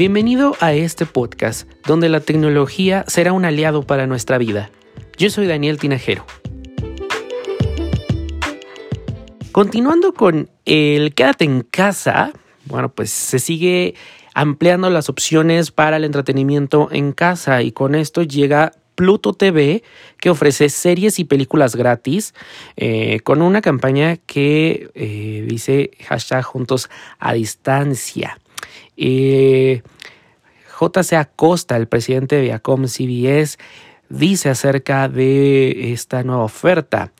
Bienvenido a este podcast donde la tecnología será un aliado para nuestra vida. Yo soy Daniel Tinajero. Continuando con el quédate en casa, bueno, pues se sigue ampliando las opciones para el entretenimiento en casa y con esto llega Pluto TV que ofrece series y películas gratis eh, con una campaña que eh, dice hashtag juntos a distancia. JC Acosta, el presidente de Viacom CBS, dice acerca de esta nueva oferta.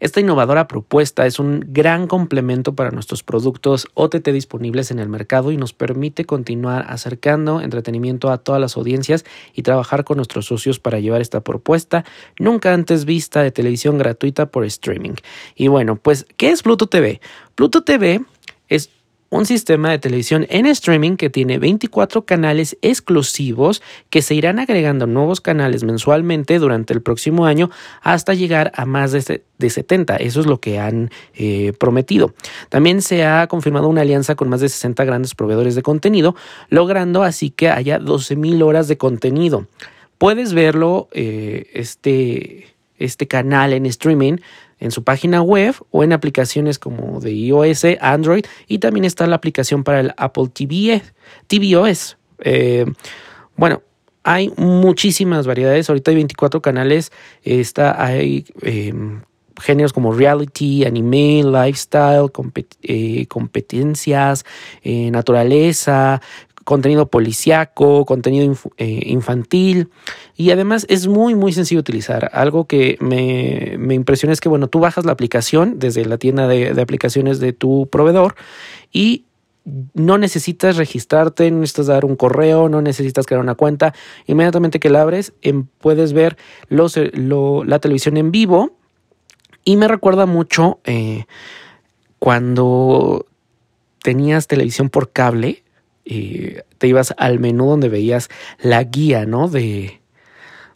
Esta innovadora propuesta es un gran complemento para nuestros productos OTT disponibles en el mercado y nos permite continuar acercando entretenimiento a todas las audiencias y trabajar con nuestros socios para llevar esta propuesta nunca antes vista de televisión gratuita por streaming. Y bueno, pues, ¿qué es Pluto TV? Pluto TV es un sistema de televisión en streaming que tiene 24 canales exclusivos que se irán agregando nuevos canales mensualmente durante el próximo año hasta llegar a más de, 70. Eso es lo que han eh, prometido. También se ha confirmado una alianza con más de 60 grandes proveedores de contenido, logrando así que haya 12.000 horas de contenido. Puedes verlo, eh, este, este canal en streaming en su página web o en aplicaciones como de iOS, Android y también está la aplicación para el Apple TV, tvOS. Eh, bueno, hay muchísimas variedades. Ahorita hay 24 canales. Está, hay em, géneros como reality, anime, lifestyle, eh, competencias, eh, naturaleza, contenido policiaco, contenido eh, infantil y además es muy muy sencillo utilizar. Algo que me, me, impresiona es que bueno, tú bajas la aplicación desde la tienda de, aplicaciones de tu proveedor y no necesitas registrarte, no necesitas dar un correo, no necesitas crear una cuenta. Inmediatamente que la abres, em, puedes ver eh, la televisión en vivo. Y me recuerda mucho eh, cuando tenías televisión por cable te ibas al menú donde veías la guía, ¿no? De,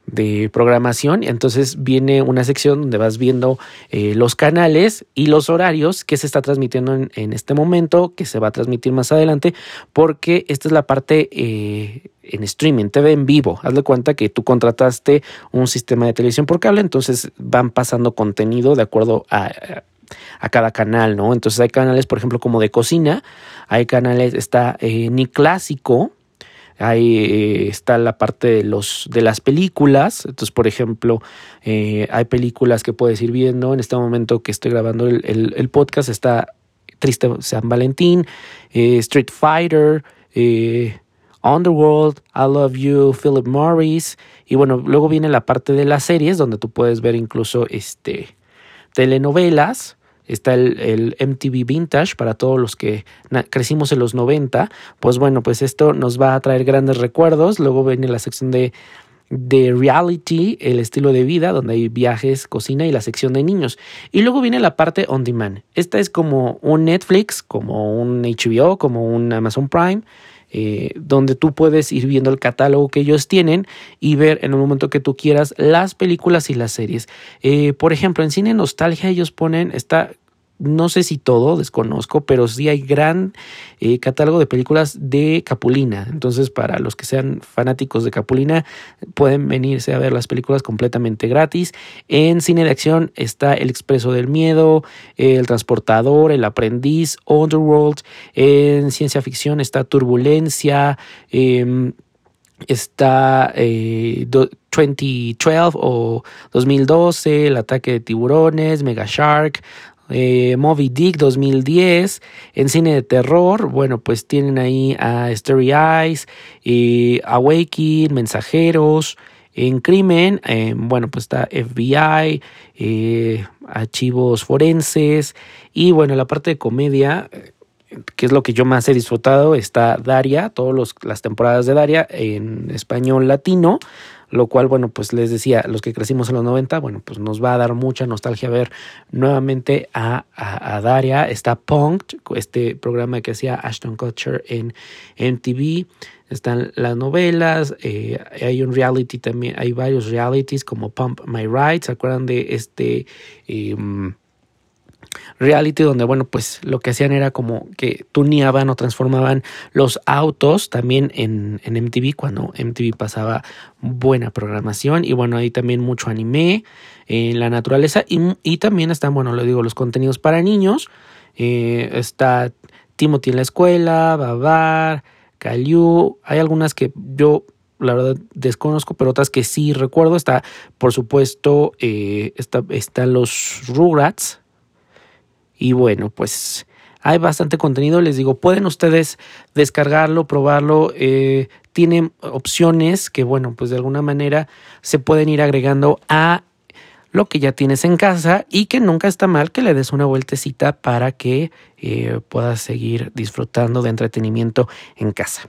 de programación. Entonces viene una sección donde vas viendo eh, los canales y los horarios que se está transmitiendo en, este momento, que se va a transmitir más adelante, porque esta es la parte eh, en streaming, TV en vivo. Haz de cuenta que tú contrataste un sistema de televisión por cable, entonces van pasando contenido de acuerdo a, a cada canal, ¿no? Entonces hay canales, por ejemplo, como de cocina, hay canales, está eh, ni clásico, ahí eh, está la parte de los de las películas. Entonces por ejemplo eh, hay películas que puedes ir viendo. En este momento que estoy grabando el, podcast está Triste San Valentín Street Fighter Underworld I Love You Philip Morris. Y bueno luego viene la parte de las series donde tú puedes ver incluso este telenovelas está el, MTV Vintage para todos los que crecimos en los 90, pues bueno, pues esto nos va a traer grandes recuerdos. Luego viene la sección de, de reality, el estilo de vida, donde hay viajes, cocina y la sección de niños. Y luego viene la parte on demand. Esta es como un Netflix, como un HBO, como un Amazon Prime eh, donde tú puedes ir viendo el catálogo que ellos tienen y ver en el momento que tú quieras las películas y las series. Eh, por ejemplo, en Cine Nostalgia ellos ponen, está no sé si todo, desconozco, pero sí hay gran eh, catálogo de películas de Capulina. Entonces, para los que sean fanáticos de Capulina, pueden venirse a ver las películas completamente gratis. En cine de acción está El Expreso del Miedo, El Transportador, El Aprendiz, Underworld. En ciencia ficción está Turbulencia. Em, está 2012 eh, o 2012, El ataque de tiburones, Mega Shark, eh, Moby Dick 2010, en cine de terror, bueno, pues tienen ahí a Story Eyes, y Awakening, Mensajeros, en crimen, eh, bueno, pues está FBI, eh, archivos forenses y bueno, la parte de comedia, que es lo que yo más he disfrutado, está Daria, todas las temporadas de Daria en español latino lo cual, bueno, pues les decía, los que crecimos en los 90, bueno, pues nos va a dar mucha nostalgia ver nuevamente a, a, Daria, está Punked, este programa que hacía Ashton Kutcher en MTV, están las novelas, eh, hay un reality también, hay varios realities como Pump My Ride, ¿se acuerdan de este... Em, reality donde, bueno, pues lo que hacían era como que tuneaban o transformaban los autos también en, en MTV cuando MTV pasaba buena programación y bueno, ahí también mucho anime en la naturaleza y, también están, bueno, lo digo, los contenidos para niños. Eh, está Timothy en la escuela, Babar, Caillou, hay algunas que yo la verdad desconozco, pero otras que sí recuerdo. Está, por supuesto, eh, está, están los Rugrats, y bueno, pues hay bastante contenido. Les digo, pueden ustedes descargarlo, probarlo. Eh, tienen opciones que, bueno, pues de alguna manera se pueden ir agregando a lo que ya tienes en casa y que nunca está mal que le des una vueltecita para que eh, puedas seguir disfrutando de entretenimiento en casa.